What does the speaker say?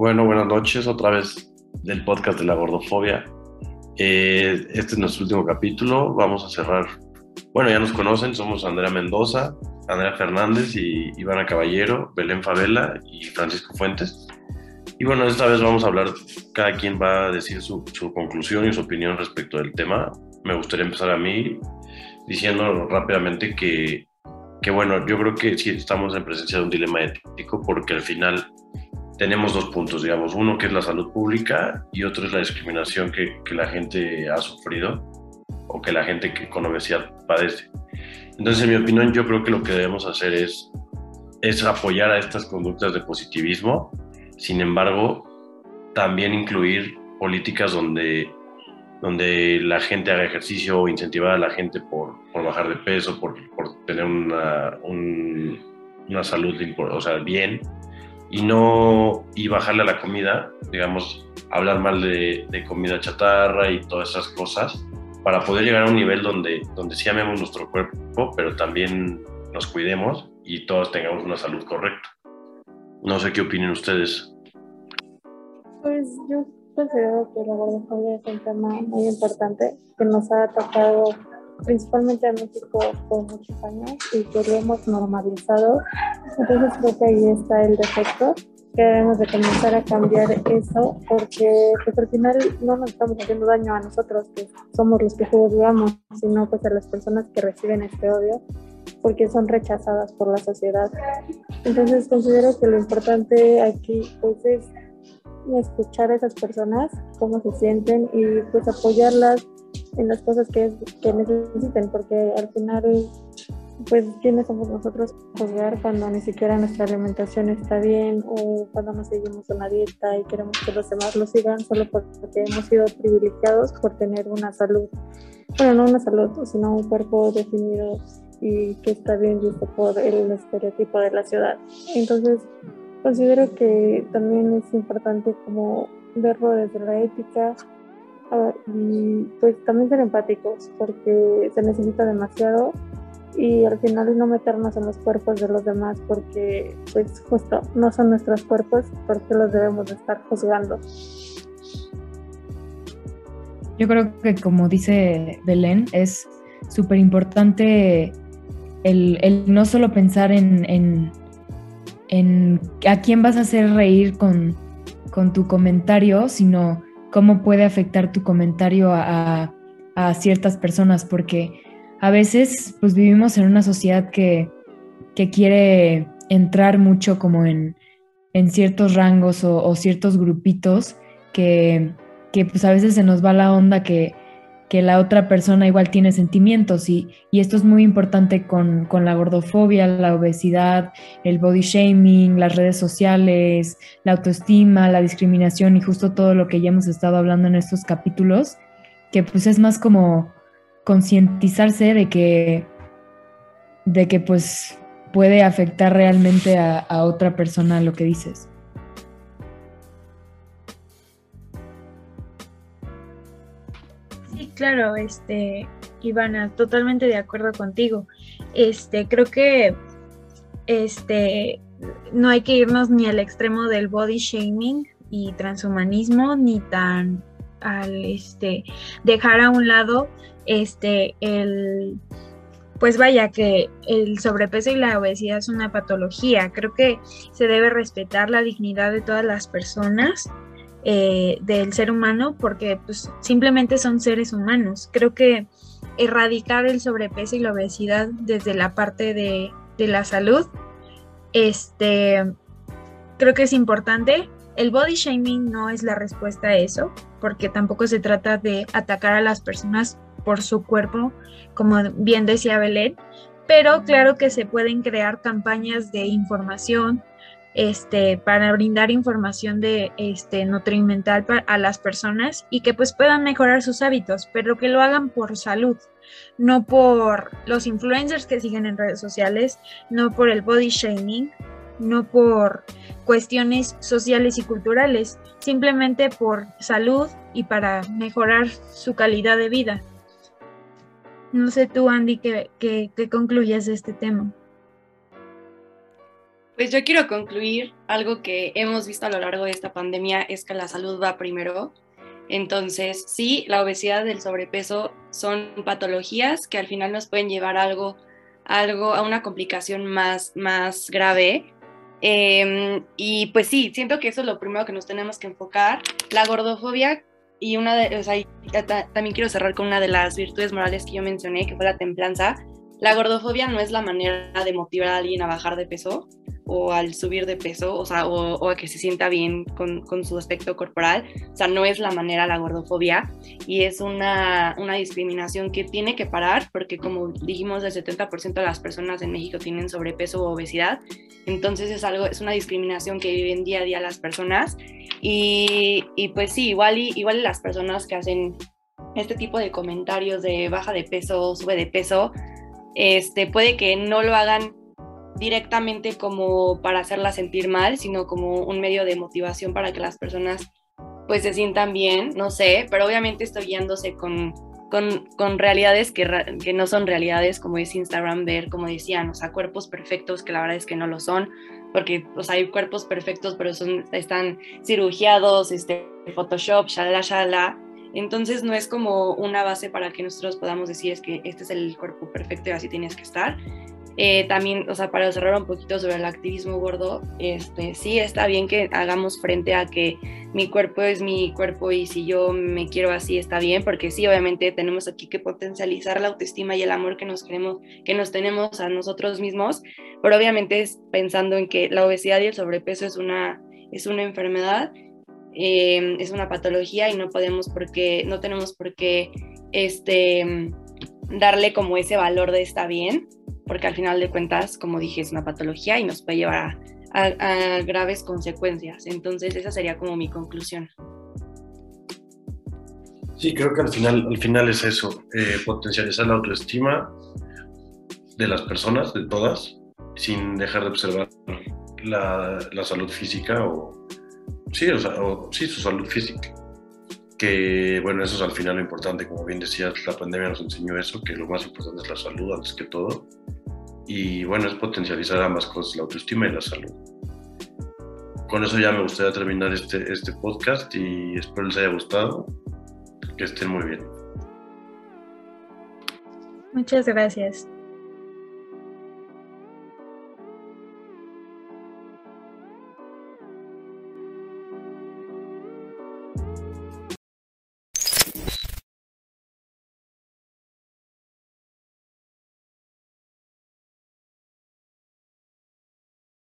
Bueno, buenas noches otra vez del podcast de la gordofobia. Eh, este es nuestro último capítulo. Vamos a cerrar. Bueno, ya nos conocen, somos Andrea Mendoza, Andrea Fernández y Ivana Caballero, Belén Favela y Francisco Fuentes. Y bueno, esta vez vamos a hablar, cada quien va a decir su, su conclusión y su opinión respecto del tema. Me gustaría empezar a mí diciendo rápidamente que, que, bueno, yo creo que sí estamos en presencia de un dilema ético porque al final tenemos dos puntos, digamos, uno que es la salud pública y otro es la discriminación que, que la gente ha sufrido o que la gente que con obesidad padece. Entonces, en mi opinión, yo creo que lo que debemos hacer es, es apoyar a estas conductas de positivismo, sin embargo, también incluir políticas donde, donde la gente haga ejercicio o incentivar a la gente por, por bajar de peso, por, por tener una, un, una salud o sea, bien y no y bajarle a la comida, digamos, hablar mal de, de, comida chatarra y todas esas cosas, para poder llegar a un nivel donde, donde sí amemos nuestro cuerpo, pero también nos cuidemos y todos tengamos una salud correcta. No sé qué opinen ustedes. Pues yo considero que la gordofobia es un tema muy importante que nos ha tocado principalmente a México por muchos años y que lo hemos normalizado. Entonces creo que ahí está el defecto, que debemos de comenzar a cambiar eso porque pues, al final no nos estamos haciendo daño a nosotros, que somos los que juzgamos, sino pues a las personas que reciben este odio porque son rechazadas por la sociedad. Entonces considero que lo importante aquí pues es escuchar a esas personas, cómo se sienten y pues apoyarlas en las cosas que, que necesiten, porque al final, pues, ¿quiénes somos nosotros juzgar cuando ni siquiera nuestra alimentación está bien o cuando no seguimos una dieta y queremos que los demás lo sigan solo porque hemos sido privilegiados por tener una salud, bueno, no una salud, sino un cuerpo definido y que está bien visto por el estereotipo de la ciudad. Entonces, considero que también es importante como verlo desde la ética, y pues también ser empáticos porque se necesita demasiado y al final no meternos en los cuerpos de los demás porque pues justo no son nuestros cuerpos porque los debemos de estar juzgando. Yo creo que como dice Belén es súper importante el, el, no solo pensar en, en, en, a quién vas a hacer reír con, con tu comentario, sino cómo puede afectar tu comentario a, a, ciertas personas, porque a veces pues vivimos en una sociedad que, que quiere entrar mucho como en, en ciertos rangos o, ciertos grupitos que, que, pues a veces se nos va la onda que, que la otra persona igual tiene sentimientos y, y esto es muy importante con, con, la gordofobia, la obesidad, el body shaming, las redes sociales, la autoestima, la discriminación y justo todo lo que ya hemos estado hablando en estos capítulos, que pues es más como concientizarse de que, de que pues puede afectar realmente a, a otra persona lo que dices. Claro, este, Ivana, totalmente de acuerdo contigo. Este, creo que este, no hay que irnos ni al extremo del body shaming y transhumanismo, ni tan al este, dejar a un lado este, el, pues vaya que el sobrepeso y la obesidad es una patología. Creo que se debe respetar la dignidad de todas las personas eh, del ser humano porque pues, simplemente son seres humanos. Creo que erradicar el sobrepeso y la obesidad desde la parte de, de la salud, este, creo que es importante. El body shaming no es la respuesta a eso, porque tampoco se trata de atacar a las personas por su cuerpo, como bien decía Belén, pero claro que se pueden crear campañas de información, este, para brindar información de este, nutrimental a las personas y que pues puedan mejorar sus hábitos, pero que lo hagan por salud, no por los influencers que siguen en redes sociales, no por el body shaming, no por cuestiones sociales y culturales, simplemente por salud y para mejorar su calidad de vida. No sé tú, Andy, qué, qué, qué concluyes de este tema. Pues yo quiero concluir algo que hemos visto a lo largo de esta pandemia es que la salud va primero. Entonces, sí, la obesidad y el sobrepeso son patologías que al final nos pueden llevar a algo, algo a una complicación más, más grave. Em, y pues sí, siento que eso es lo primero que nos tenemos que enfocar. La gordofobia y una de, o sea, también quiero cerrar con una de las virtudes morales que yo mencioné, que fue la templanza. La gordofobia no es la manera de motivar a alguien a bajar de peso o al subir de peso, o sea, o, a que se sienta bien con, con, su aspecto corporal. O sea, no es la manera la gordofobia y es una, una discriminación que tiene que parar porque como dijimos, el 70% de las personas en México tienen sobrepeso o obesidad. Entonces es algo, es una discriminación que viven día a día las personas y, y pues sí, igual y, igual las personas que hacen este tipo de comentarios de baja de peso, sube de peso, este, puede que no lo hagan directamente como para hacerla sentir mal, sino como un medio de motivación para que las personas pues se sientan bien, no sé, pero obviamente estoy guiándose con, con, realidades que, que, no son realidades, como es Instagram, ver, como decían, o sea, cuerpos perfectos que la verdad es que no lo son, porque o sea, hay cuerpos perfectos, pero son, están cirugiados, este, Photoshop, shalala, shalala, entonces no es como una base para que nosotros podamos decir es que este es el cuerpo perfecto y así tienes que estar. Eh, también, o sea, para cerrar un poquito sobre el activismo gordo, este, sí está bien que hagamos frente a que mi cuerpo es mi cuerpo y si yo me quiero así está bien, porque sí, obviamente tenemos aquí que potencializar la autoestima y el amor que nos queremos, que nos tenemos a nosotros mismos, pero obviamente es pensando en que la obesidad y el sobrepeso es una, es una enfermedad Em, es una patología y no podemos porque, no tenemos por qué este, darle como ese valor de está bien, porque al final de cuentas, como dije, es una patología y nos puede llevar a, graves consecuencias. Entonces, esa sería como mi conclusión. Sí, creo que al final, al final es eso, eh, potencializar la autoestima de las personas, de todas, sin dejar de observar la, la salud física o, Sí, o sea, sí, su salud física. Que bueno, eso es al final lo importante, como bien decías, la pandemia nos enseñó eso, que lo más importante es la salud antes que todo. Y bueno, es potencializar ambas cosas, la autoestima y la salud. Con eso ya me gustaría terminar este, este podcast y espero les haya gustado. Que estén muy bien. Muchas gracias.